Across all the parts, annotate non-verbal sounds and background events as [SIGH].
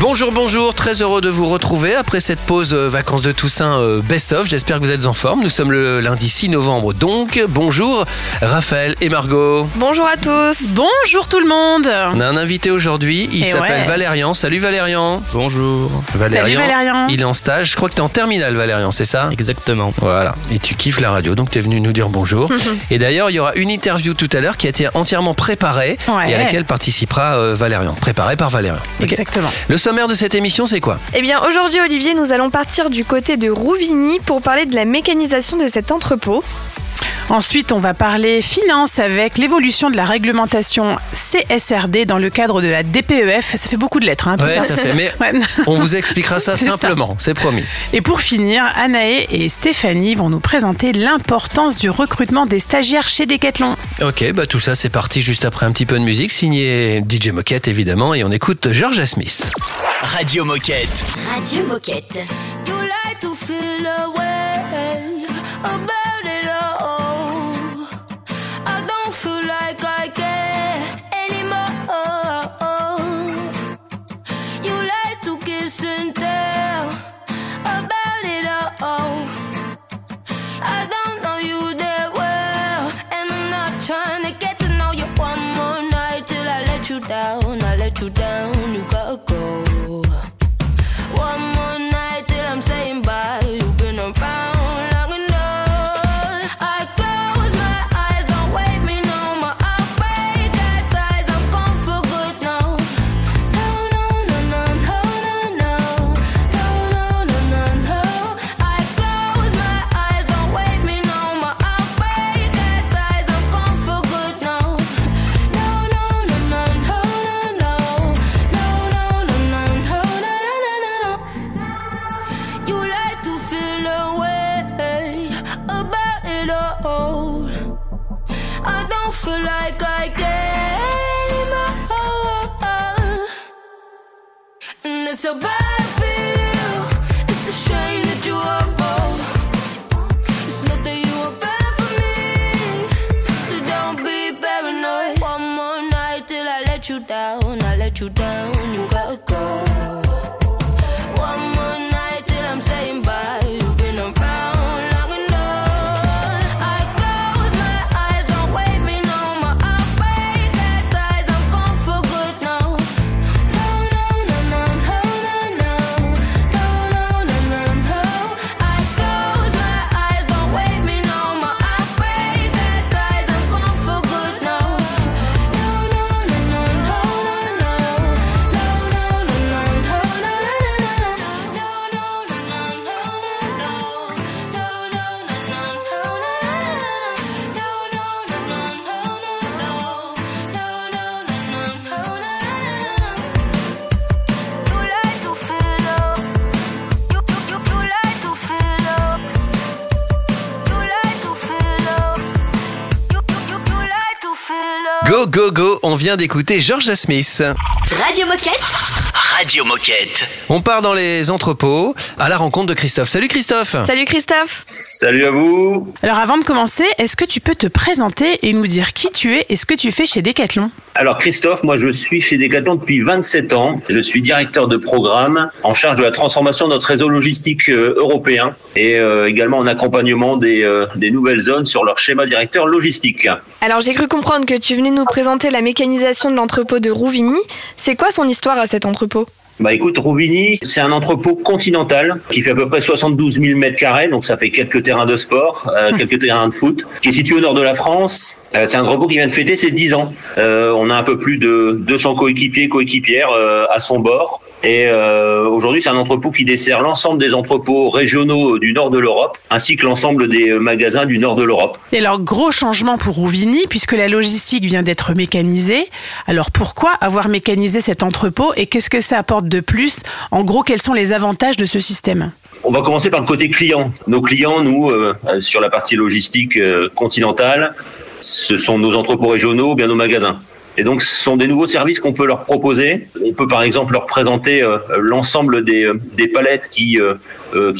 Bonjour, bonjour, très heureux de vous retrouver après cette pause euh, vacances de Toussaint euh, best-of. J'espère que vous êtes en forme. Nous sommes le lundi 6 novembre donc. Bonjour Raphaël et Margot. Bonjour à tous. Bonjour tout le monde. On a un invité aujourd'hui, il Et s'appelle ouais. Valérian. Salut Valérian. Bonjour. Salut Valérian. Il est en stage, je crois que tu es en terminale Valérian, c'est ça? Exactement. Voilà, et tu kiffes la radio, donc tu es venu nous dire bonjour. [LAUGHS] et d'ailleurs, il y aura une interview tout à l'heure qui a été entièrement préparée Ouais. et à laquelle participera euh, Valérian. Préparée par Valérian. Ok. Exactement. Le sommaire de cette émission, c'est quoi? Eh bien, aujourd'hui, Olivier, nous allons partir du côté de Rouvigny pour parler de la mécanisation de cet entrepôt. Ensuite, on va parler finance avec l'évolution de la réglementation CSRD dans le cadre de la DPEF. Ça fait beaucoup de lettres, hein, tout Ouais, ça. ça fait. Mais [LAUGHS] Ouais. on vous expliquera [LAUGHS] ça simplement, c'est promis. Et pour finir, Anaë et Stéphanie vont nous présenter l'importance du recrutement des stagiaires chez Decathlon. Ok, bah tout ça c'est parti juste après un petit peu de musique, signé DJ Moquette évidemment, et on écoute Georgia Smith. Radio Moquette. Radio Moquette. You like to feel away Go, go, go, on vient d'écouter Georgia Smith. Radio Moquette. Radio Moquette. On part dans les entrepôts à la rencontre de Christophe. Salut Christophe Salut Christophe. Salut à vous. Alors avant de commencer, est-ce que tu peux te présenter et nous dire qui tu es et ce que tu fais chez Decathlon? Alors Christophe, moi je suis chez Decathlon depuis 27 ans. Je suis directeur de programme en charge de la transformation de notre réseau logistique euh, européen et euh, également en accompagnement des, euh, des nouvelles zones sur leur schéma directeur logistique. Alors j'ai cru comprendre que tu venais nous présenter la mécanisation de l'entrepôt de Rouvigny. C'est quoi son histoire à cet entrepôt? Bah écoute, Rouvigny, c'est un entrepôt continental qui fait à peu près 72 000 mètres carrés, donc ça fait quelques terrains de sport, euh, quelques terrains de foot, qui est situé au nord de la France. Euh, c'est un entrepôt qui vient de fêter ses 10 ans. Euh, on a un peu plus de 200 coéquipiers, coéquipières euh, à son bord. Et aujourd'hui, c'est un entrepôt qui dessert l'ensemble des entrepôts régionaux du nord de l'Europe, ainsi que l'ensemble des magasins du nord de l'Europe. Et alors, gros changement pour Rouvigny, puisque la logistique vient d'être mécanisée. Alors, pourquoi avoir mécanisé cet entrepôt et qu'est-ce que ça apporte de plus? En gros, quels sont les avantages de ce système? On va commencer par le côté client. Nos clients, nous, sur la partie logistique continentale, ce sont nos entrepôts régionaux ou bien nos magasins. Et donc, ce sont des nouveaux services qu'on peut leur proposer. On peut par exemple leur présenter euh, l'ensemble des, euh, des palettes qui, euh,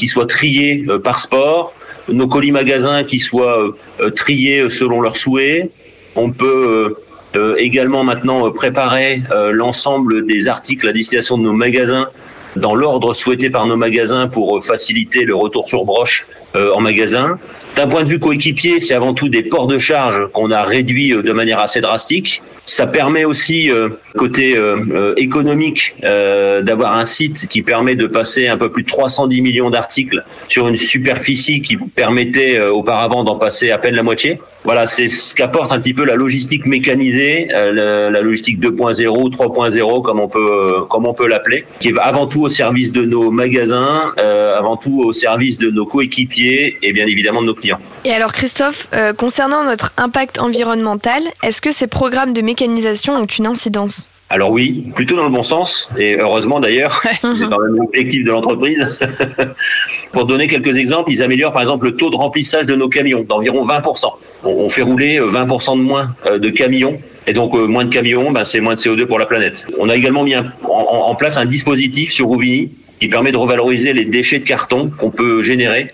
soient triées par sport, nos colis magasins qui soient triés selon leurs souhaits. On peut également maintenant préparer l'ensemble des articles à destination de nos magasins dans l'ordre souhaité par nos magasins pour faciliter le retour sur broche euh, en magasin. D'un point de vue coéquipier, c'est avant tout des ports de charge qu'on a réduits euh, de manière assez drastique. Ça permet aussi, euh, côté euh, euh, économique, euh, d'avoir un site qui permet de passer un peu plus de 310 millions d'articles sur une superficie qui permettait auparavant d'en passer à peine la moitié. Voilà, c'est ce qu'apporte un petit peu la logistique mécanisée, euh, la, logistique 2.0, 3.0, comme on peut, euh, comme on peut l'appeler, qui est avant tout au service de nos magasins, euh, avant tout au service de nos coéquipiers et bien évidemment de nos clients. Et alors Christophe, euh, concernant notre impact environnemental, est-ce que ces programmes de mécanisation ont une incidence? Alors oui, plutôt dans le bon sens, et heureusement d'ailleurs, [LAUGHS] c'est quand même l'objectif de l'entreprise. [LAUGHS] Pour donner quelques exemples, ils améliorent par exemple le taux de remplissage de nos camions d'environ 20%. On, fait rouler euh, 20% de moins euh, de camions, et donc euh, moins de camions, ben, c'est moins de CO2 pour la planète. On a également mis un- en, place un dispositif sur Rouvigny qui permet de revaloriser les déchets de carton qu'on peut générer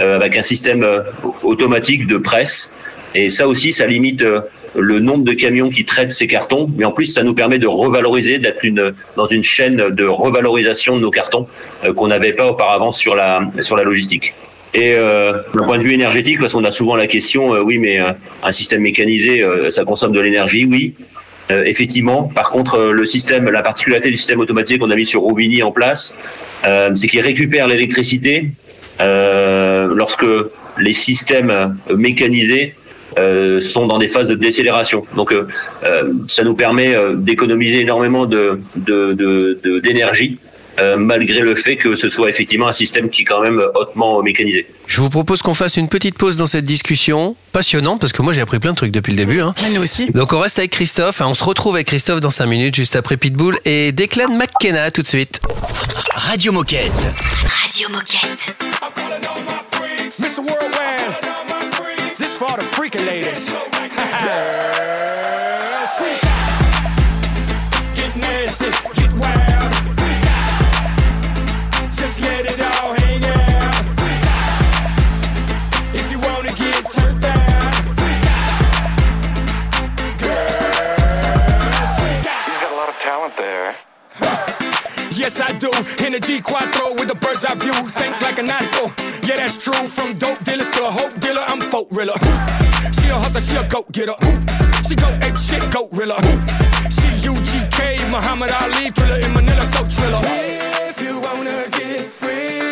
euh, avec un système euh, automatique de presse. Et ça aussi, ça limite euh, le nombre de camions qui traitent ces cartons, mais en plus, ça nous permet de revaloriser, d'être une, dans une chaîne de revalorisation de nos cartons euh, qu'on n'avait pas auparavant sur la, sur la logistique. Et euh, d'un point de vue énergétique, parce qu'on a souvent la question, euh, oui, mais euh, un système mécanisé, euh, ça consomme de l'énergie, oui. Euh, effectivement, par contre, le système, la particularité du système automatisé qu'on a mis sur Rouvigny en place, c'est qu'il récupère l'électricité lorsque les systèmes mécanisés euh, sont dans des phases de décélération. Donc, euh, euh, ça nous permet euh, d'économiser énormément de de- de- de- d'énergie, euh, malgré le fait que ce soit effectivement un système qui est quand même hautement mécanisé. Je vous propose qu'on fasse une petite pause dans cette discussion passionnante parce que moi j'ai appris plein de trucs depuis le début. hein. Nous aussi. Donc on reste avec Christophe, hein, on se retrouve avec Christophe dans 5 minutes juste après Pitbull et Declan McKenna tout de suite. Radio Moquette. Radio Moquette. Mr. Worldwide. This for the freaking ladies. Girl, freak out. Get nasty, get wild. Freak out. Just let it all hang out. Freak out. If you wanna get turned down. Freak out. Girl, freak out. You've got a lot of talent there. Yes, I do. In a G Quattro with the bird's eye view. Think like a nautical. Yeah, that's true. From dope dealers to a hope dealer, I'm folk riller. She a hustler, she a goat getter. She go ape shit, goat riller. She UGK, Muhammad Ali, thriller in Manila, so triller. If you wanna get freaky,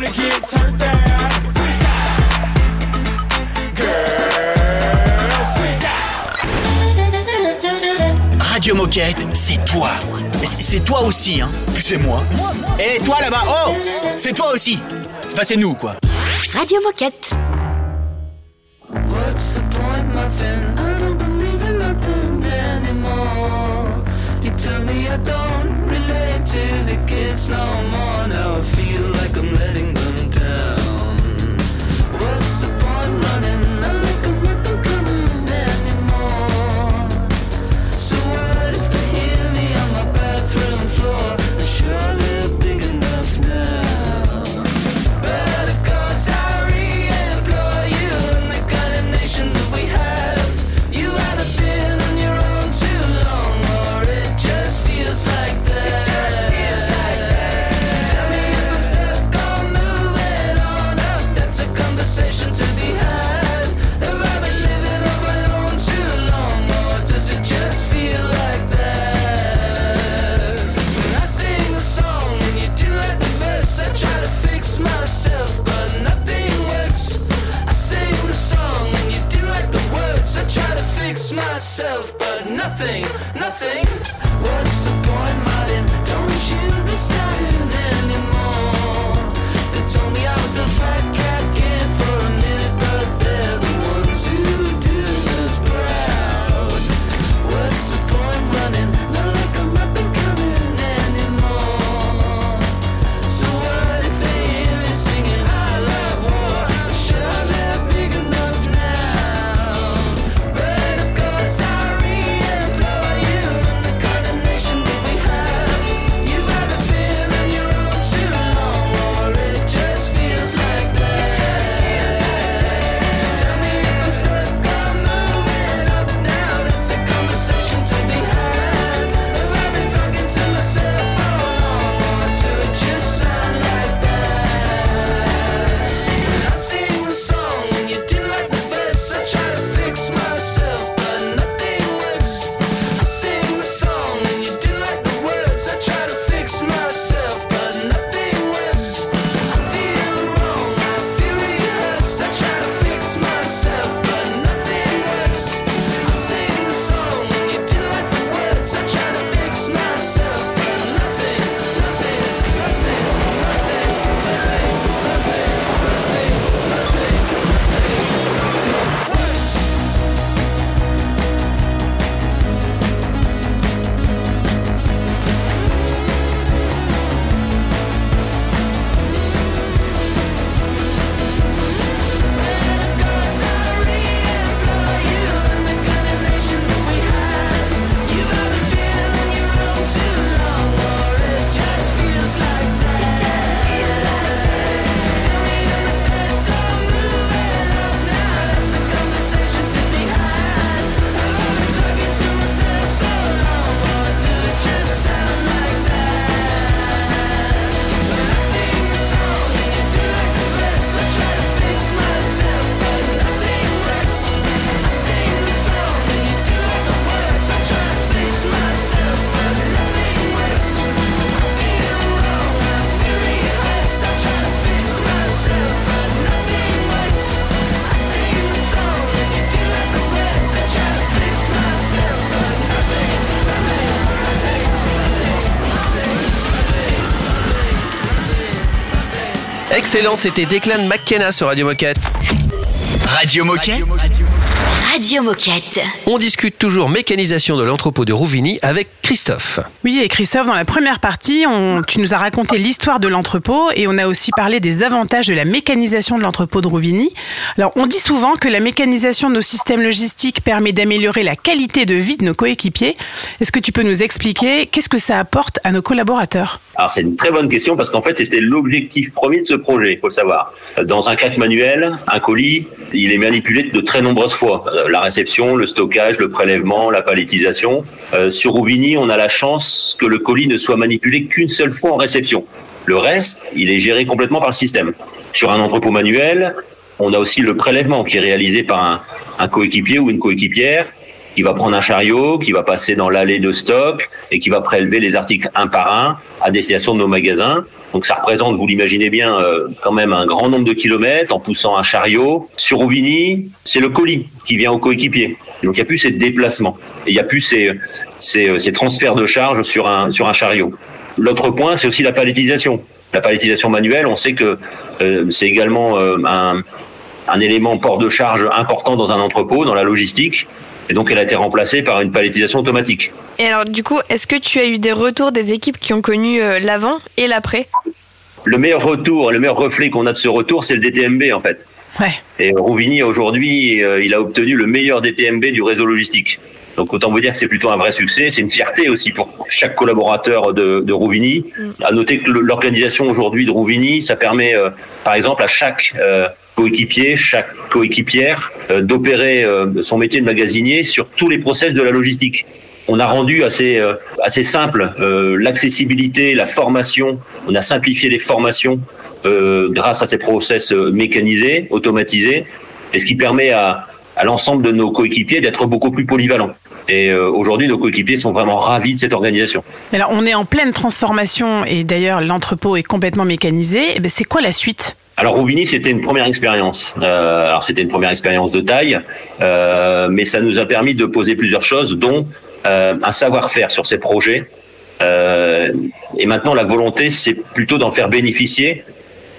wanna get turned down. Freak out. Girl, freak out. Radio Moquette, c'est toi. Mais c'est- C'est toi aussi, hein. Puis c'est moi. Et toi là-bas, oh C'est toi aussi. Enfin, c'est nous, quoi. Radio Moquette. What's the point, my friend? I don't believe in nothing anymore. You tell me I don't relate to the kids no more. Now I feel nothing. Excellent, c'était Declan McKenna sur Radio Moquette. Radio Moquette Radio Moquette. On discute toujours mécanisation de l'entrepôt de Rouvigny avec Christophe. Oui, et Christophe, dans la première partie, on- tu nous as raconté l'histoire de l'entrepôt et on a aussi parlé des avantages de la mécanisation de l'entrepôt de Rouvigny. Alors, on dit souvent que la mécanisation de nos systèmes logistiques permet d'améliorer la qualité de vie de nos coéquipiers. Est-ce que tu peux nous expliquer qu'est-ce que ça apporte à nos collaborateurs? Alors c'est une très bonne question parce qu'en fait c'était l'objectif premier de ce projet, il faut le savoir. Dans un cadre manuel, un colis, il est manipulé de très nombreuses fois. Euh, La réception, le stockage, le prélèvement, la palettisation. Euh, sur Rouvigny, on a la chance que le colis ne soit manipulé qu'une seule fois en réception. Le reste, il est géré complètement par le système. Sur un entrepôt manuel, on a aussi le prélèvement qui est réalisé par un, un coéquipier ou une coéquipière qui va prendre un chariot, qui va passer dans l'allée de stock et qui va prélever les articles un par un à destination de nos magasins. Donc ça représente, vous l'imaginez bien, euh, quand même un grand nombre de kilomètres en poussant un chariot. Sur Rouvigny, c'est le colis qui vient au coéquipier. Donc il n'y a plus ces déplacements et il n'y a plus ces, ces, ces transferts de charges sur un, sur un chariot. L'autre point, c'est aussi la palettisation. La palettisation manuelle, on sait que euh, c'est également euh, un, un élément port de charge important dans un entrepôt, dans la logistique. Et donc, elle a été remplacée par une palettisation automatique. Et alors, du coup, est-ce que tu as eu des retours des équipes qui ont connu euh, l'avant et l'après? Le meilleur retour, le meilleur reflet qu'on a de ce retour, c'est le DTMB, en fait. Ouais. Et Rouvigny, aujourd'hui, euh, il a obtenu le meilleur DTMB du réseau logistique. Donc, autant vous dire que c'est plutôt un vrai succès. C'est une fierté aussi pour chaque collaborateur de, de Rouvigny. À noter que l'organisation aujourd'hui de Rouvigny, ça permet, euh, par exemple, à chaque euh, coéquipier, chaque coéquipière, euh, d'opérer euh, son métier de magasinier sur tous les process de la logistique. On a rendu assez, euh, assez simple l'accessibilité, la formation. On a simplifié les formations grâce à ces process mécanisés, automatisés, et ce qui permet à, à l'ensemble de nos coéquipiers d'être beaucoup plus polyvalents. Et aujourd'hui, nos coéquipiers sont vraiment ravis de cette organisation. Alors, on est en pleine transformation et d'ailleurs, l'entrepôt est complètement mécanisé. Eh ben, c'est quoi la suite? Alors Rouvigny, c'était une première expérience. Euh, alors c'était une première expérience de taille, euh, mais ça nous a permis de poser plusieurs choses, dont euh, un savoir-faire sur ces projets. Et maintenant, la volonté, c'est plutôt d'en faire bénéficier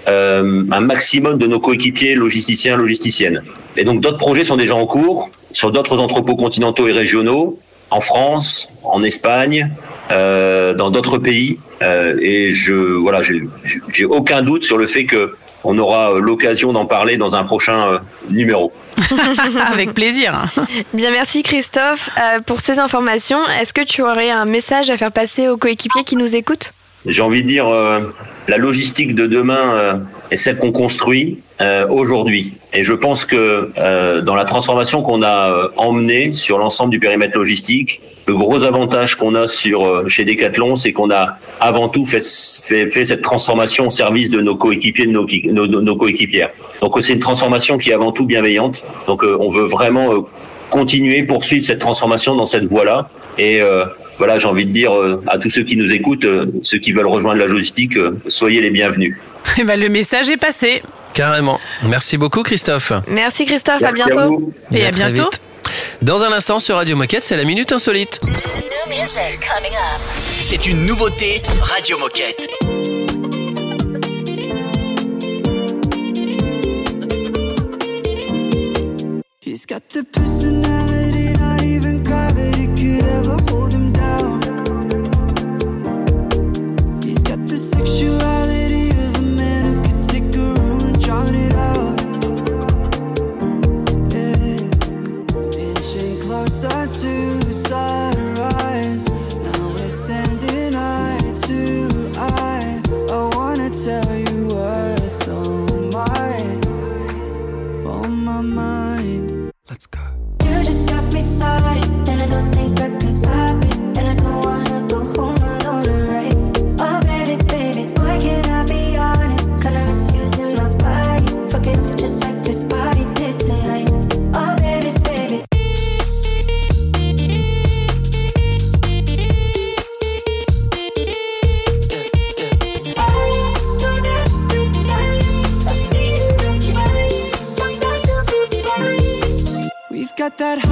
un maximum de nos coéquipiers logisticiens, logisticiennes. Et donc d'autres projets sont déjà en cours sur d'autres entrepôts continentaux et régionaux, en France, en Espagne, dans d'autres pays. Et je voilà, j'ai aucun doute sur le fait que on aura euh, l'occasion d'en parler dans un prochain euh, numéro. [LAUGHS] Avec plaisir. Bien, merci Christophe euh, pour ces informations. Est-ce que tu aurais un message à faire passer aux coéquipiers qui nous écoutent? J'ai envie de dire, euh, la logistique de demain euh, est celle qu'on construit euh, aujourd'hui. Et je pense que euh, dans la transformation qu'on a euh, emmenée sur l'ensemble du périmètre logistique, le gros avantage qu'on a sur chez Decathlon, c'est qu'on a avant tout fait, cette transformation au service de nos coéquipiers, de nos, qui- nos, nos- nos coéquipières. Donc c'est une transformation qui est avant tout bienveillante. Donc on veut vraiment continuer, poursuivre cette transformation dans cette voie-là. Et voilà, j'ai envie de dire à tous ceux qui nous écoutent, ceux qui veulent rejoindre la logistique, soyez les bienvenus. Eh ben, le message est passé. Carrément. Merci beaucoup, Christophe. Merci Christophe, Merci à à bientôt. vous. Et à très bientôt. vite. Dans un instant sur Radio Moquette, c'est la Minute Insolite. C'est une nouveauté Radio Moquette. He's got the personality, not even gravity could ever hold him down. That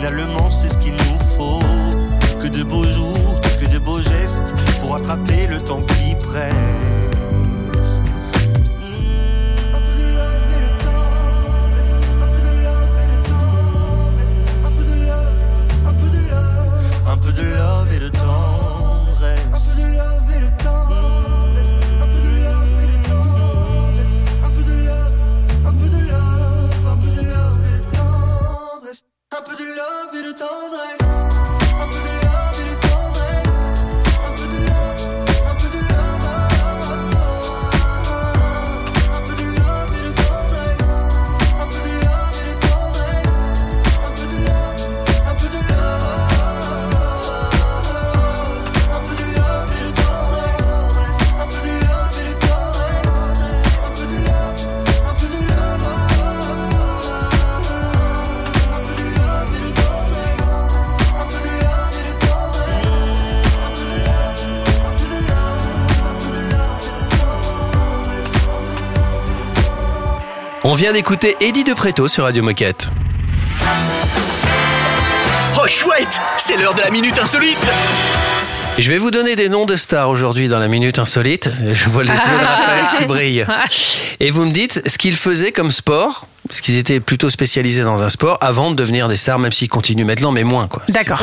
Finalement, c'est ce qu'il nous faut. Que de beaux jours, que de beaux gestes pour attraper le temps qui presse. un peu de love et de temps. Vient d'écouter Eddie de Préto sur Radio Moquette. Oh chouette C'est l'heure de la minute insolite je vais vous donner des noms de stars aujourd'hui dans la minute insolite. Je vois les yeux de [LAUGHS] Raphaël qui brillent. Et vous me dites ce qu'ils faisaient comme sport, parce qu'ils étaient plutôt spécialisés dans un sport avant de devenir des stars, même s'ils continuent maintenant, mais moins quoi. D'accord.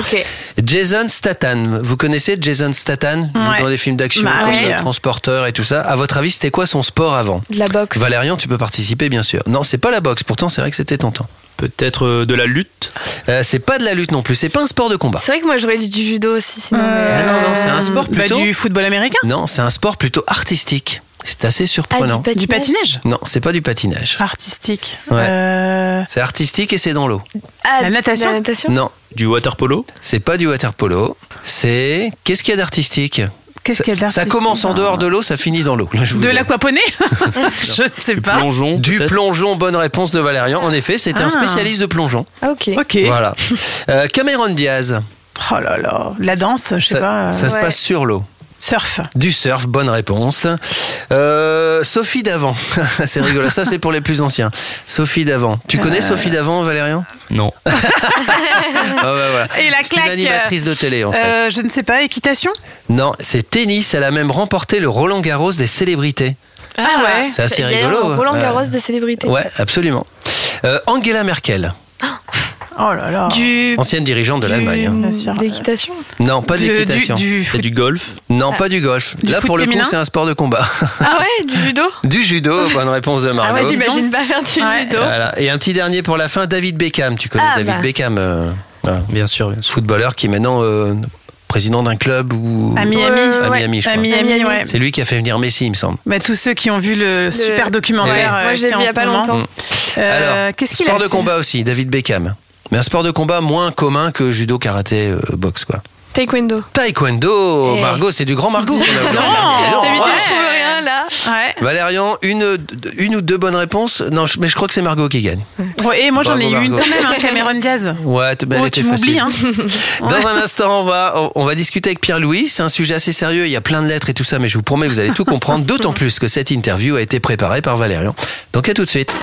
Jason Statham, vous connaissez Jason Statham? Ouais. dans des films d'action Bah comme ouais. Le Transporteur et tout ça. À votre avis, c'était quoi son sport avant? De la boxe. Valérian, tu peux participer bien sûr. Non, c'est pas la boxe. Pourtant, c'est vrai que c'était tentant. Peut-être euh, de la lutte Euh, c'est pas de la lutte non plus. C'est pas un sport de combat. C'est vrai que moi j'aurais dit du judo aussi, sinon. Ah non, non, c'est un sport Bah, plutôt. du football américain? Non, c'est un sport plutôt artistique. C'est assez surprenant. Ah, du Du patinage Non, c'est pas du patinage. Artistique. Ouais. Euh, C'est artistique et c'est dans l'eau. Ah, La natation La natation Non, Du water polo c'est pas du water polo. C'est qu'est-ce qu'il y a d'artistique Qu'est-ce qu'il y a Ça d'artistique commence en dehors de l'eau, ça finit dans l'eau. Là, je vous De l'aquaponie [LAUGHS] Je ne sais Du pas. plongeon Du plongeon, bonne réponse de Valérian. En effet, c'était un Ah. spécialiste de plongeon. Ah, ok. Ok. Voilà. Euh, Cameron Diaz, Oh là là. La danse, je sais ça, pas. euh, ça se Ouais. passe sur l'eau. Surf. Du surf, bonne réponse. Euh, Sophie Davant, [LAUGHS] c'est rigolo. Ça, c'est pour les plus anciens. Sophie Davant. Tu connais Euh. Sophie Davant, Valérian? Non. [LAUGHS] Ah bah voilà. Et la C'est une claque. animatrice de télé, en fait. euh, je ne sais pas, équitation? Non, c'est tennis. Elle a même remporté le Roland Garros des célébrités. Ah ouais. C'est assez rigolo. Roland Euh, Garros des célébrités. Ouais, absolument. Euh, Angela Merkel, Oh là là. Du. ancienne dirigeante de l'Allemagne. hein. Bien sûr. D'équitation. Non, pas d'équitation. Du, du a du golf Non, pas du golf. Du Là, pour le coup, c'est un sport de combat. Ah ouais, du [LAUGHS] judo du judo, bonne réponse de Ah Margot. ouais, j'imagine pas faire du Ouais. judo. Voilà. Et un petit dernier pour la fin, David Beckham. Tu connais Ah, David bah. Beckham, euh, voilà. Bien sûr, bien sûr. footballeur qui est maintenant euh, président d'un club ou À Miami. À ouais. Miami, je À crois. Miami, Miami. ouais. C'est lui qui a fait venir Messi, il me semble. Bah, tous ceux qui ont vu le, super documentaire. Ouais. euh, Moi, j'ai vu il y a pas moment. longtemps. Euh, Alors, qu'est-ce qu'il sport a de combat aussi, David Beckham. Mais un sport de combat moins commun que judo, karaté, euh, boxe, quoi. Taekwondo. Taekwondo, Eh. Margot, c'est du grand Margot. non. D'habitude, ouais. je trouve rien Ouais. Valérian, une, une ou deux bonnes réponses Non, je- mais je crois que c'est Margot qui gagne. Ouais, Et moi j'en ai eu une quand même, hein, Cameron Diaz. Ouais, t- elle Oh, était tu m'oublies, hein. Dans un instant, on va, on- on va discuter avec Pierre-Louis. C'est un sujet assez sérieux. Il y a plein de lettres et tout ça, mais je vous promets, vous allez tout comprendre. D'autant plus que cette interview a été préparée par Valérian. Donc à tout de suite.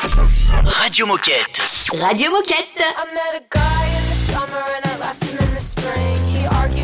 Radio Moquette. Radio Moquette. I met a guy in the summer and I left him in the spring. He argued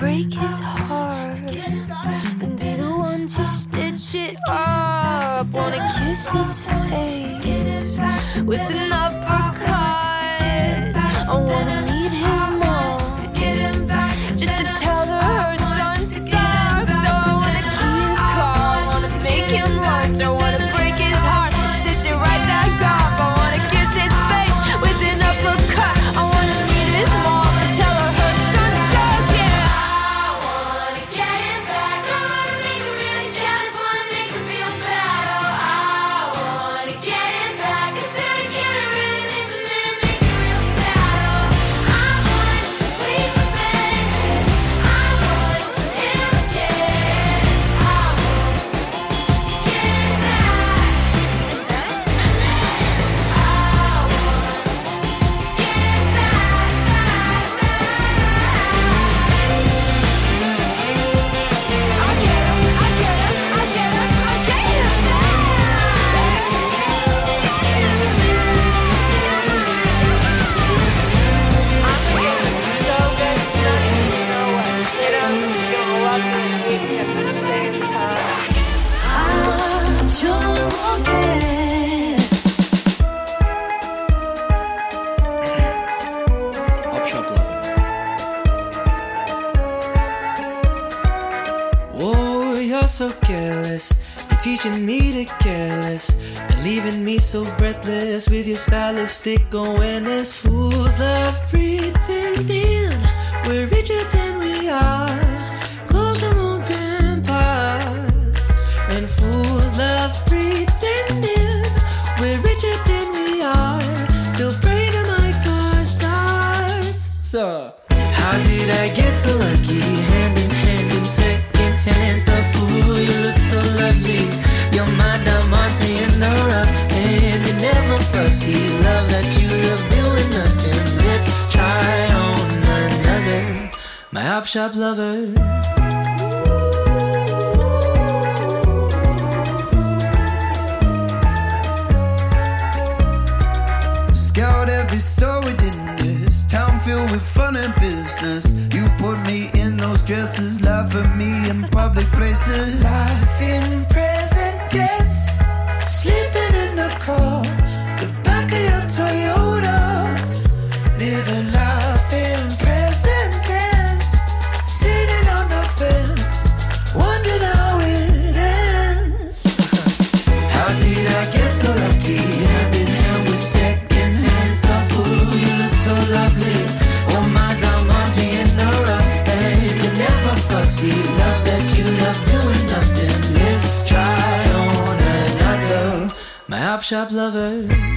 break his heart. And be the one to stitch it up. Wanna kiss his face with an uppercut. stick on shop lover. Scout every store within this town filled with fun and business. You put me in those dresses, laugh at me in public places. Life in present tense, sleeping in the car, shop lover.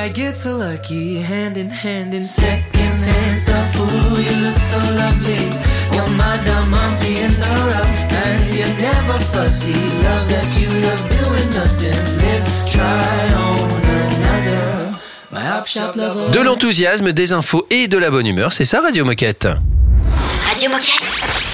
I get so lucky? Hand in hand in Second-hand stuff. Ooh, you look so lovely. You're my diamante in the rough, and you're never fussy. Love that you love doing nothing. Let's try on another. My op shop lover. De l'enthousiasme, des infos et de la bonne humeur, c'est ça Radio Moquette. Radio Moquette.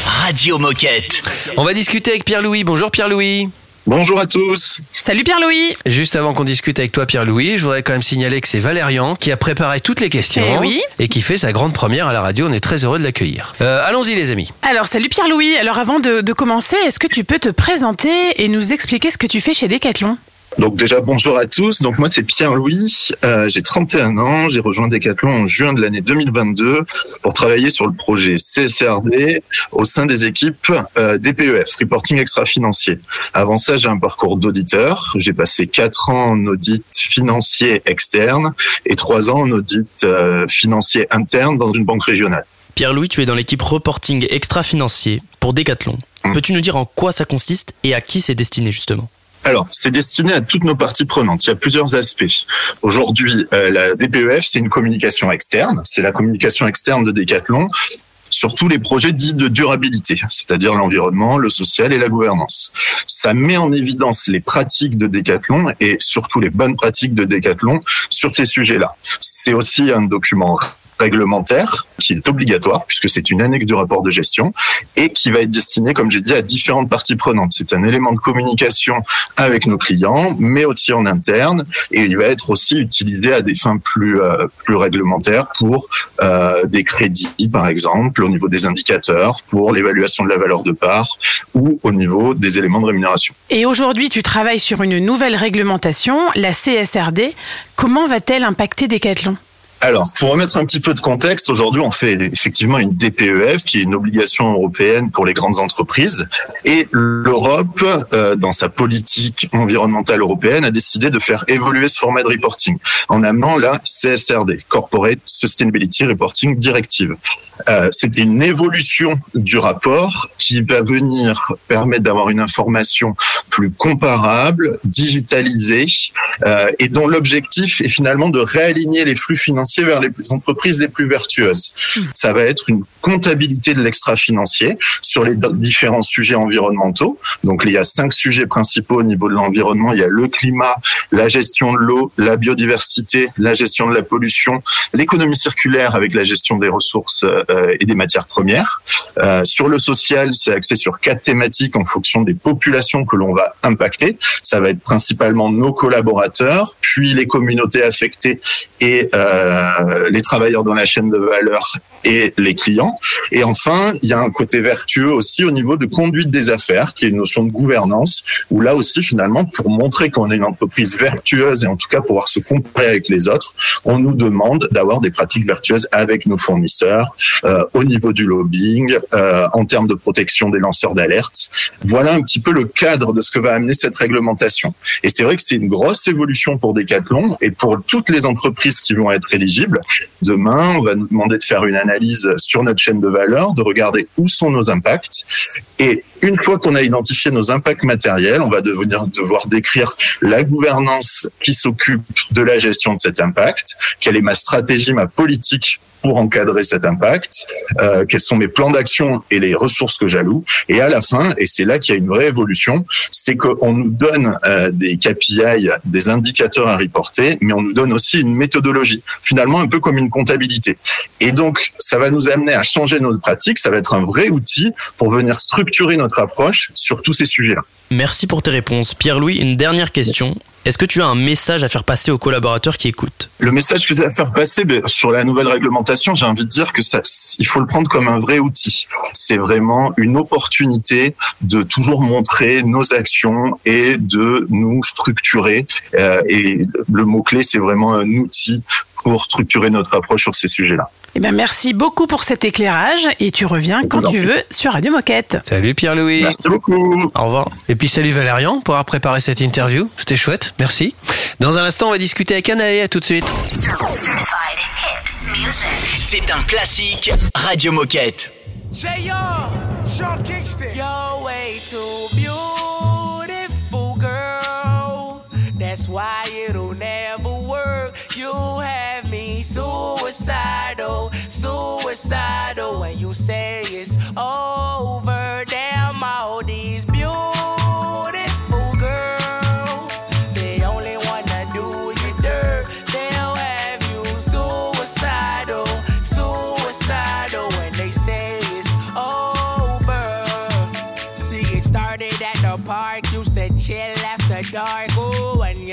Radio Moquette. On va discuter avec Pierre-Louis. Bonjour Pierre-Louis. Bonjour à tous. Salut Pierre-Louis. Juste avant qu'on discute avec toi Pierre-Louis, je voudrais quand même signaler que c'est Valérian qui a préparé toutes les questions Eh oui. et qui fait sa grande première à la radio. On est très heureux de l'accueillir. Euh, Allons-y les amis. Alors, salut Pierre-Louis. Alors, avant de, de commencer, est-ce que tu peux te présenter et nous expliquer ce que tu fais chez Decathlon? Donc déjà bonjour à tous. Donc moi c'est Pierre-Louis, Euh, j'ai 31 ans, j'ai rejoint Decathlon en juin de l'année 2022 pour travailler sur le projet CSRD au sein des équipes euh, DPEF, reporting extra-financier. Avant ça j'ai un parcours d'auditeur, j'ai passé 4 ans en audit financier externe et 3 ans en audit euh, financier interne dans une banque régionale. Pierre-Louis, tu es dans l'équipe reporting extra-financier pour Decathlon. Peux-tu nous dire en quoi ça consiste et à qui c'est destiné justement? Alors, c'est destiné à toutes nos parties prenantes. Il y a plusieurs aspects. Aujourd'hui, euh, la DPEF, c'est une communication externe. C'est la communication externe de Decathlon sur tous les projets dits de durabilité, c'est-à-dire l'environnement, le social et la gouvernance. Ça met en évidence les pratiques de Decathlon et surtout les bonnes pratiques de Decathlon sur ces sujets-là. C'est aussi un document réglementaire qui est obligatoire puisque c'est une annexe du rapport de gestion et qui va être destiné, comme j'ai dit, à différentes parties prenantes. C'est un élément de communication avec nos clients, mais aussi en interne et il va être aussi utilisé à des fins plus euh, plus réglementaires pour euh, des crédits, par exemple, au niveau des indicateurs, pour l'évaluation de la valeur de part ou au niveau des éléments de rémunération. Et aujourd'hui, tu travailles sur une nouvelle réglementation, la CSRD. Comment va-t-elle impacter Decathlon? Alors, pour remettre un petit peu de contexte, aujourd'hui, on fait effectivement une DPEF, qui est une obligation européenne pour les grandes entreprises. Et l'Europe, euh, dans sa politique environnementale européenne, a décidé de faire évoluer ce format de reporting en amenant la CSRD, Corporate Sustainability Reporting Directive. Euh, C'était une évolution du rapport qui va venir permettre d'avoir une information plus comparable, digitalisée, euh, et dont l'objectif est finalement de réaligner les flux financiers vers les entreprises les plus vertueuses. Ça va être une comptabilité de l'extra-financier sur les différents sujets environnementaux. Donc il y a cinq sujets principaux au niveau de l'environnement. Il y a le climat, la gestion de l'eau, la biodiversité, la gestion de la pollution, l'économie circulaire avec la gestion des ressources euh, et des matières premières. Euh, sur le social, c'est axé sur quatre thématiques en fonction des populations que l'on va impacter. Ça va être principalement nos collaborateurs, puis les communautés affectées et euh, les travailleurs dans la chaîne de valeur et les clients. Et enfin, il y a un côté vertueux aussi au niveau de conduite des affaires, qui est une notion de gouvernance, où là aussi, finalement, pour montrer qu'on est une entreprise vertueuse et en tout cas pouvoir se comparer avec les autres, on nous demande d'avoir des pratiques vertueuses avec nos fournisseurs, euh, au niveau du lobbying, euh, en termes de protection des lanceurs d'alerte. Voilà un petit peu le cadre de ce que va amener cette réglementation. Et c'est vrai que c'est une grosse évolution pour Decathlon et pour toutes les entreprises qui vont être éligibles. Demain, on va nous demander de faire une analyse sur notre chaîne de valeur, de regarder où sont nos impacts. Et une fois qu'on a identifié nos impacts matériels, on va devenir, devoir décrire la gouvernance qui s'occupe de la gestion de cet impact, quelle est ma stratégie, ma politique pour encadrer cet impact, euh, quels sont mes plans d'action et les ressources que j'alloue? Et à la fin, et c'est là qu'il y a une vraie évolution, c'est qu'on nous donne euh, des KPI, des indicateurs à reporter, mais on nous donne aussi une méthodologie, finalement un peu comme une comptabilité. Et donc, ça va nous amener à changer nos pratiques, ça va être un vrai outil pour venir structurer notre notre approche sur tous ces sujets-là. Merci pour tes réponses. Pierre-Louis, une dernière question. Est-ce que tu as un message à faire passer aux collaborateurs qui écoutent? Le message que j'ai à faire passer ben, sur la nouvelle réglementation, j'ai envie de dire que ça, il faut le prendre comme un vrai outil. C'est vraiment une opportunité de toujours montrer nos actions et de nous structurer. Euh, et le mot clé, c'est vraiment un outil pour structurer notre approche sur ces sujets-là. Eh ben, merci beaucoup pour cet éclairage et tu reviens quand tu veux sur Radio Moquette. Salut Pierre-Louis. Merci beaucoup. Au revoir. Et puis salut Valérian pour avoir préparé cette interview. C'était chouette. Merci. Dans un instant, on va discuter avec Anaë. À tout de suite. C'est un classique Radio Moquette. J.R. Sean Kingston. You're way too beautiful, girl. That's why suicidal, suicidal. When you say it's over, damn all these beautiful girls. They only wanna do you dirt. They'll have you suicidal, suicidal. When they say it's over. See, it started at the park. Used to chill after dark.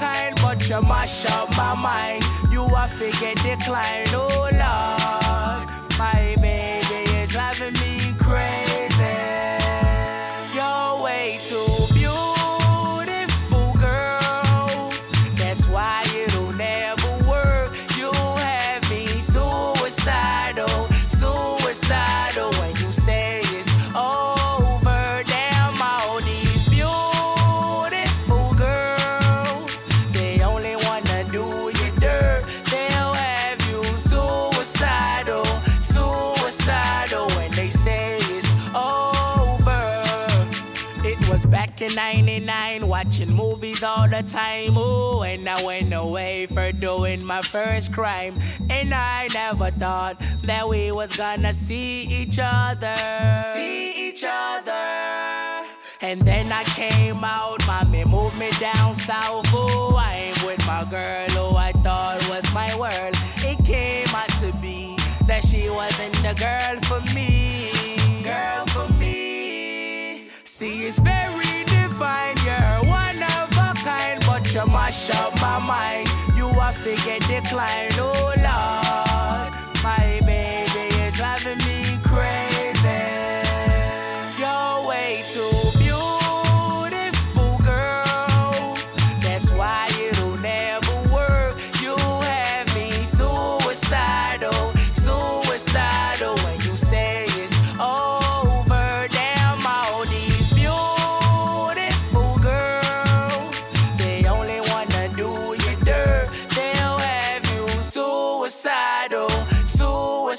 kind, but you mash up my mind. You a figure decline. Oh, Lord. All the time. Oh, and I went away for doing my first crime. And I never thought that we was gonna see each other. See each other. And then I came out, mommy moved me down south. Oh, I'm with my girl who I thought was my world. It came out to be that she wasn't the girl for me. Girl for me. See, it's very defined. You're one of a kind, but you mash up my mind. You a figure decline, oh Lord. My baby, you're driving me crazy.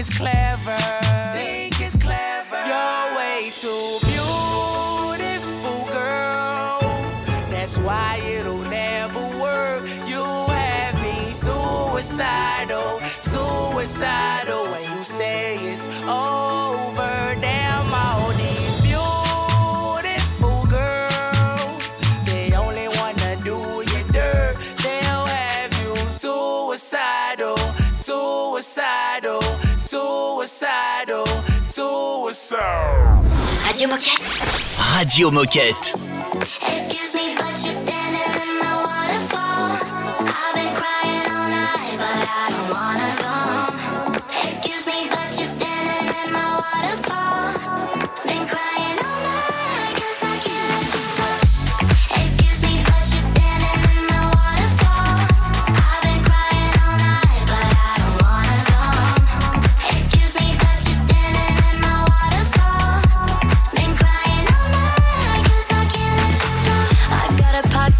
it's clever. Think it's clever. You're way too beautiful, girl. That's why it'll never work. You have me suicidal, suicidal. When you say it's over, damn all these beautiful girls. They only wanna do you dirt. They'll have you suicidal, suicidal, suicidal, suicidal. Radio Moquette. Radio Moquette. Excuse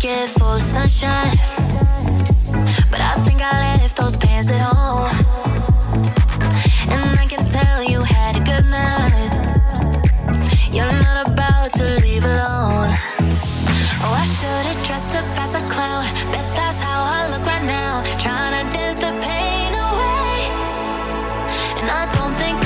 pocket full of sunshine. But I think I left those pants at home. And I can tell you had a good night. You're not about to leave alone. Oh, I should've dressed up as a clown. Bet that's how I look right now. Trying to dance the pain away. And I don't think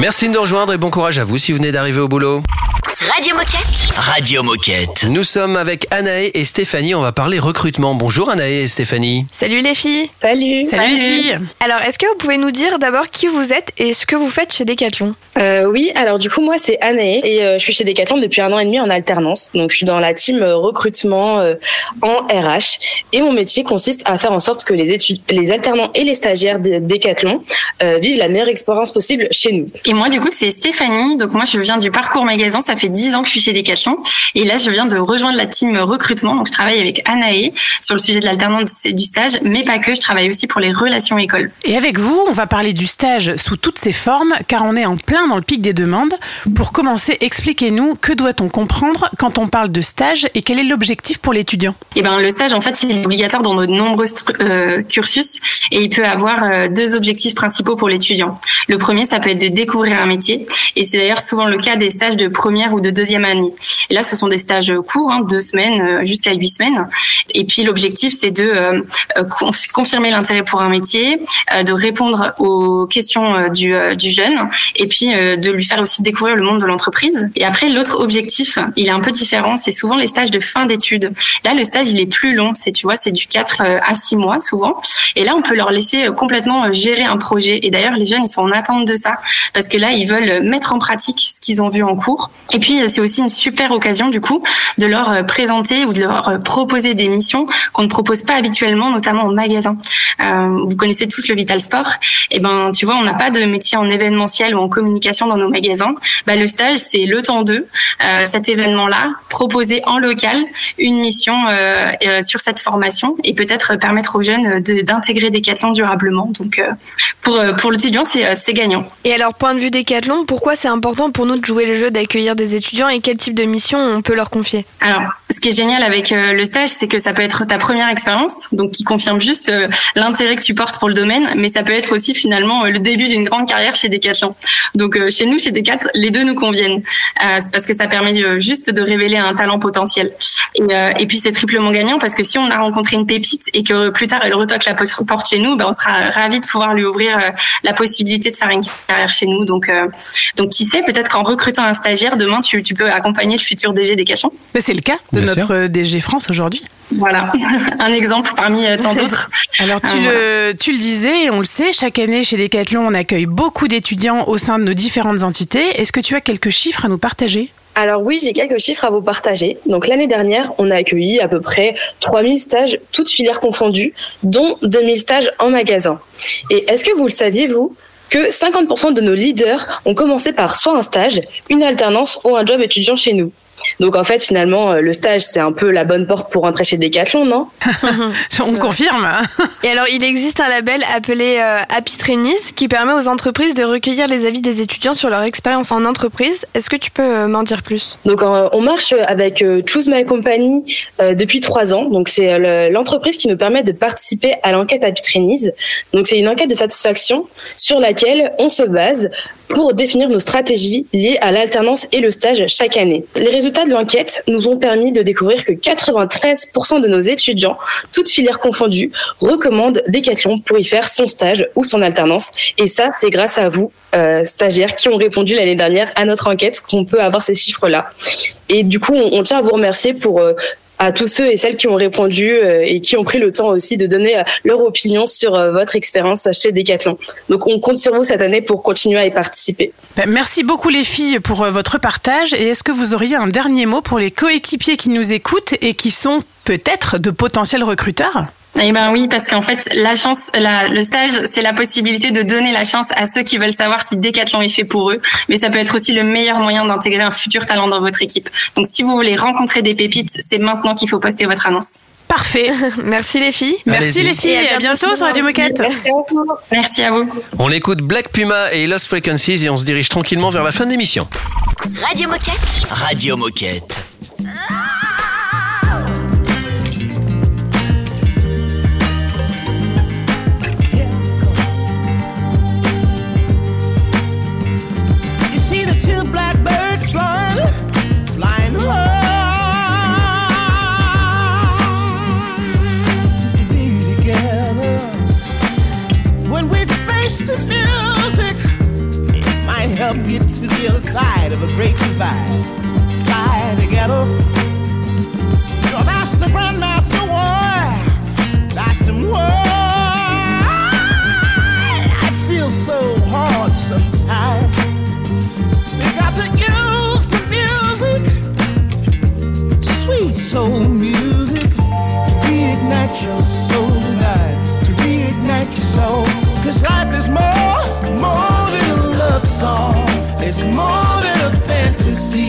Merci de nous rejoindre et bon courage à vous si vous venez d'arriver au boulot. Radio Moquette. Radio Moquette. Nous sommes avec Anaë et Stéphanie. On va parler recrutement. Bonjour Anaë et Stéphanie. Salut les filles. Salut. Salut les filles. Alors, est-ce que vous pouvez nous dire d'abord qui vous êtes et ce que vous faites chez Decathlon? Euh, oui, alors du coup moi c'est Anaë et euh, je suis chez Decathlon depuis un an et demi en alternance. Donc je suis dans la team euh, recrutement euh, en RH et mon métier consiste à faire en sorte que les études, les alternants et les stagiaires de Decathlon euh, vivent la meilleure expérience possible chez nous. Et moi, du coup, c'est Stéphanie. Donc, moi, je viens du parcours magasin. Ça fait 10 ans que je suis chez Decathlon. Et là, je viens de rejoindre la team recrutement. Donc, je travaille avec Anaë sur le sujet de l'alternance et du stage, mais pas que. Je travaille aussi pour les relations écoles. Et avec vous, on va parler du stage sous toutes ses formes, car on est en plein dans le pic des demandes. Pour commencer, expliquez-nous que doit-on comprendre quand on parle de stage et quel est l'objectif pour l'étudiant? Et ben, le stage, en fait, il est obligatoire dans de nombreux euh, cursus et il peut avoir euh, deux objectifs principaux pour l'étudiant. Le premier, ça peut être de découvrir un métier et c'est d'ailleurs souvent le cas des stages de première de deuxième année. Et là, ce sont des stages courts, hein, deux semaines euh, jusqu'à huit semaines. Et puis, l'objectif, c'est de euh, euh, conf- confirmer l'intérêt pour un métier, de répondre aux questions du, jeune et puis de lui faire aussi découvrir le monde de l'entreprise. Et après, l'autre objectif, il est un peu différent. C'est souvent les stages de fin d'études. Là, le stage, il est plus long. C'est, tu vois, c'est du 4 euh, à 6 mois souvent. Et là, on peut leur laisser complètement gérer un projet. Et d'ailleurs, les jeunes, ils sont en attente de ça parce que là, ils veulent mettre en pratique ce qu'ils ont vu en cours. Euh, c'est aussi une super occasion, du coup, de leur euh, présenter ou de leur euh, proposer des missions qu'on ne propose pas habituellement, notamment en magasin. Vous connaissez tous le Vital Sport. Et ben, tu vois, on n'a pas de métier en événementiel ou en communication dans nos magasins. Bah, le stage, c'est le temps d'eux. Cet événement-là, proposer en local une mission sur cette formation et peut-être permettre aux jeunes de- d'intégrer Decathlon durablement. Donc, pour, pour l'étudiant, c'est gagnant. Et alors, point de vue Decathlon, pourquoi c'est important pour nous de jouer le jeu d'accueillir des étudiants et quel type de mission on peut leur confier Alors, ce qui est génial avec euh, le stage, c'est que ça peut être ta première expérience, donc qui confirme juste euh, l'intérêt que tu portes pour le domaine, mais ça peut être aussi finalement euh, le début d'une grande carrière chez Decathlon. Donc, chez nous, chez Decat, les deux nous conviennent, parce que ça permet juste de révéler un talent potentiel. Et, puis, c'est triplement gagnant parce que si on a rencontré une pépite et que plus tard elle retoque la porte chez nous, ben, on sera ravis de pouvoir lui ouvrir la possibilité de faire une carrière chez nous. Donc, donc qui sait, peut-être qu'en recrutant un stagiaire demain, tu, tu peux accompagner le futur DG Decathlon. Mais c'est le cas de Bien notre euh, DG France aujourd'hui. Voilà, [LAUGHS] un exemple parmi euh, tant d'autres. [LAUGHS] Alors tu, Euh, voilà. le, tu le disais, et on le sait, chaque année chez Decathlon, on accueille beaucoup d'étudiants au sein de nos différentes entités. Est-ce que tu as quelques chiffres à nous partager? Alors oui, j'ai quelques chiffres à vous partager. Donc l'année dernière, on a accueilli à peu près 3000 stages, toutes filières confondues, dont 2000 stages en magasin. Et est-ce que vous le saviez, vous? Que 50% de nos leaders ont commencé par soit un stage, une alternance ou un job étudiant chez nous. Donc en fait, finalement, euh, le stage, c'est un peu la bonne porte pour rentrer chez Decathlon, non [LAUGHS] On confirme. [LAUGHS] Et alors, il existe un label appelé euh, Happy Trainees qui permet aux entreprises de recueillir les avis des étudiants sur leur expérience en entreprise. Est-ce que tu peux euh, m'en dire plus? Donc euh, on marche avec euh, Choose My Company euh, depuis trois ans. Donc c'est euh, le- l'entreprise qui nous permet de participer à l'enquête Happy Trainees. Donc c'est une enquête de satisfaction sur laquelle on se base pour définir nos stratégies liées à l'alternance et le stage chaque année. Les résultats de l'enquête nous ont permis de découvrir que 93% de nos étudiants, toutes filières confondues, recommandent Decathlon pour y faire son stage ou son alternance. Et ça, c'est grâce à vous, euh, stagiaires, qui ont répondu l'année dernière à notre enquête qu'on peut avoir ces chiffres-là. Et du coup, on, tient à vous remercier pour euh, à tous ceux et celles qui ont répondu euh, et qui ont pris le temps aussi de donner euh, leur opinion sur euh, votre expérience chez Decathlon. Donc on compte sur vous cette année pour continuer à y participer. Ben, Merci beaucoup les filles pour votre partage. Et est-ce que vous auriez un dernier mot pour les coéquipiers qui nous écoutent et qui sont peut-être de potentiels recruteurs? Eh ben oui, parce qu'en fait, la chance, la- le stage, c'est la possibilité de donner la chance à ceux qui veulent savoir si Decathlon est fait pour eux. Mais ça peut être aussi le meilleur moyen d'intégrer un futur talent dans votre équipe. Donc, si vous voulez rencontrer des pépites, c'est maintenant qu'il faut poster votre annonce. Parfait. [LAUGHS] Merci les filles. Merci les filles et à bientôt sur Radio Moquette. Merci à vous. Merci à vous. On écoute Black Puma et Lost Frequencies et on se dirige tranquillement vers la fin de l'émission. Radio Moquette. Radio Moquette. You other side of a great divide. Fly together. You know, that's the Grandmaster War. The war. I feel so hard sometimes. We got to use the music, sweet soul music, to reignite your soul tonight, to reignite your soul. Cause life is more, more than a love song. It's more than a fantasy,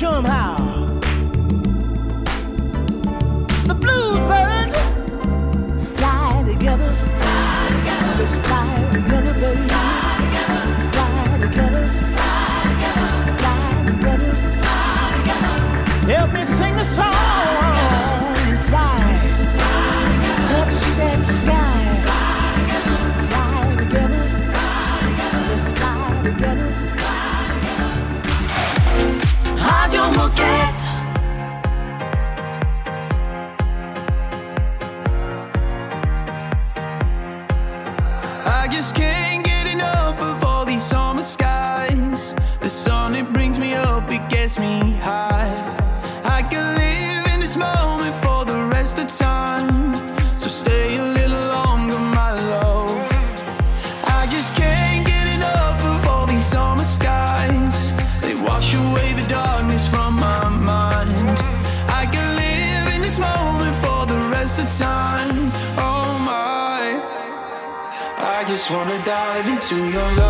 chama. Dive into your love,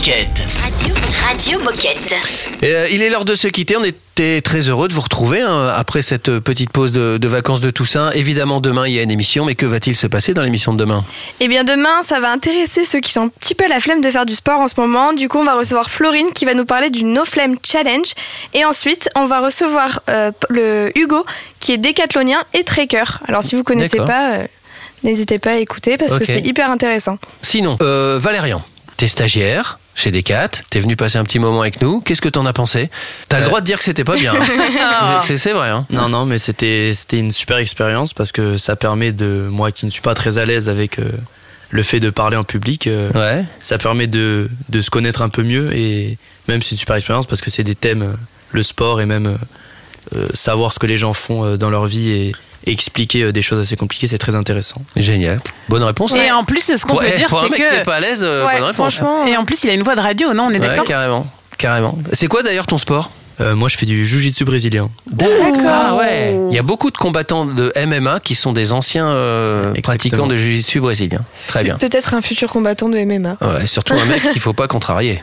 Moquette. Radio, Radio Moquette. Et, euh, il est l'heure de se quitter. On était très heureux de vous retrouver hein, après cette petite pause de, de vacances de Toussaint. Évidemment, demain, il y a une émission, mais que va-t-il se passer dans l'émission de demain? Eh bien demain, ça va intéresser ceux qui sont un petit peu à la flemme de faire du sport en ce moment. Du coup, on va recevoir Florine qui va nous parler du No Flame Challenge. Et ensuite, on va recevoir euh, le Hugo qui est décathlonien et trekker. Alors si vous connaissez D'accord. pas, euh, n'hésitez pas à écouter parce que c'est hyper intéressant. Sinon, euh, Valérian, t'es stagiaire chez Decat, t'es venu passer un petit moment avec nous. Qu'est-ce que t'en as pensé? T'as le droit de dire que c'était pas bien. hein. [LAUGHS] C'est- C'est vrai. Hein Non, non, mais c'était c'était une super expérience parce que ça permet de moi qui ne suis pas très à l'aise avec euh, le fait de parler en public, euh, ça permet de, de se connaître un peu mieux et même c'est une super expérience parce que c'est des thèmes, euh, le sport et même euh, euh, savoir ce que les gens font euh, dans leur vie et, et expliquer euh, des choses assez compliquées, c'est très intéressant. Génial. Bonne réponse. Et en plus, ce qu'on peut eh, dire, pour un c'est mec que. qui est pas à l'aise, euh, bonne réponse. Et en plus, il a une voix de radio, non On est Ouais, d'accord carrément, carrément. C'est quoi d'ailleurs ton sport? Euh, Moi, je fais du jiu-jitsu brésilien. Ah ouais. Il y a beaucoup de combattants de MMA qui sont des anciens euh, pratiquants de jiu-jitsu brésilien. Très bien. Peut-être un futur combattant de MMA. Ouais, surtout un mec qu'il faut pas contrarier.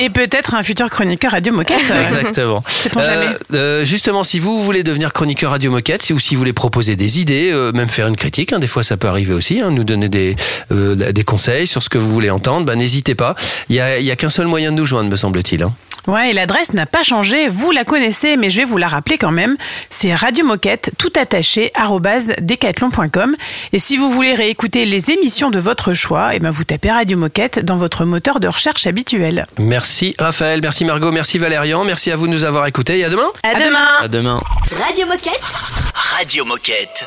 Et, peut-être un futur chroniqueur Radio Moquette. [LAUGHS] Exactement. Jamais euh, justement, si vous voulez devenir chroniqueur Radio Moquette, si- ou si vous voulez proposer des idées, euh, même faire une critique, hein, des fois ça peut arriver aussi, hein, nous donner des, euh, des conseils sur ce que vous voulez entendre, bah, n'hésitez pas. Il y a, il y a qu'un seul moyen de nous joindre, me semble-t-il. hein. Ouais, et l'adresse n'a pas changé, vous la connaissez, mais je vais vous la rappeler quand même. C'est Radio Moquette, tout attaché, decathlon.com. Et si vous voulez réécouter les émissions de votre choix, eh ben vous tapez Radio Moquette dans votre moteur de recherche habituel. Merci Raphaël, merci Margot, merci Valérian, merci à vous de nous avoir écoutés et à demain. À, demain. À demain. Radio Moquette. Radio Moquette.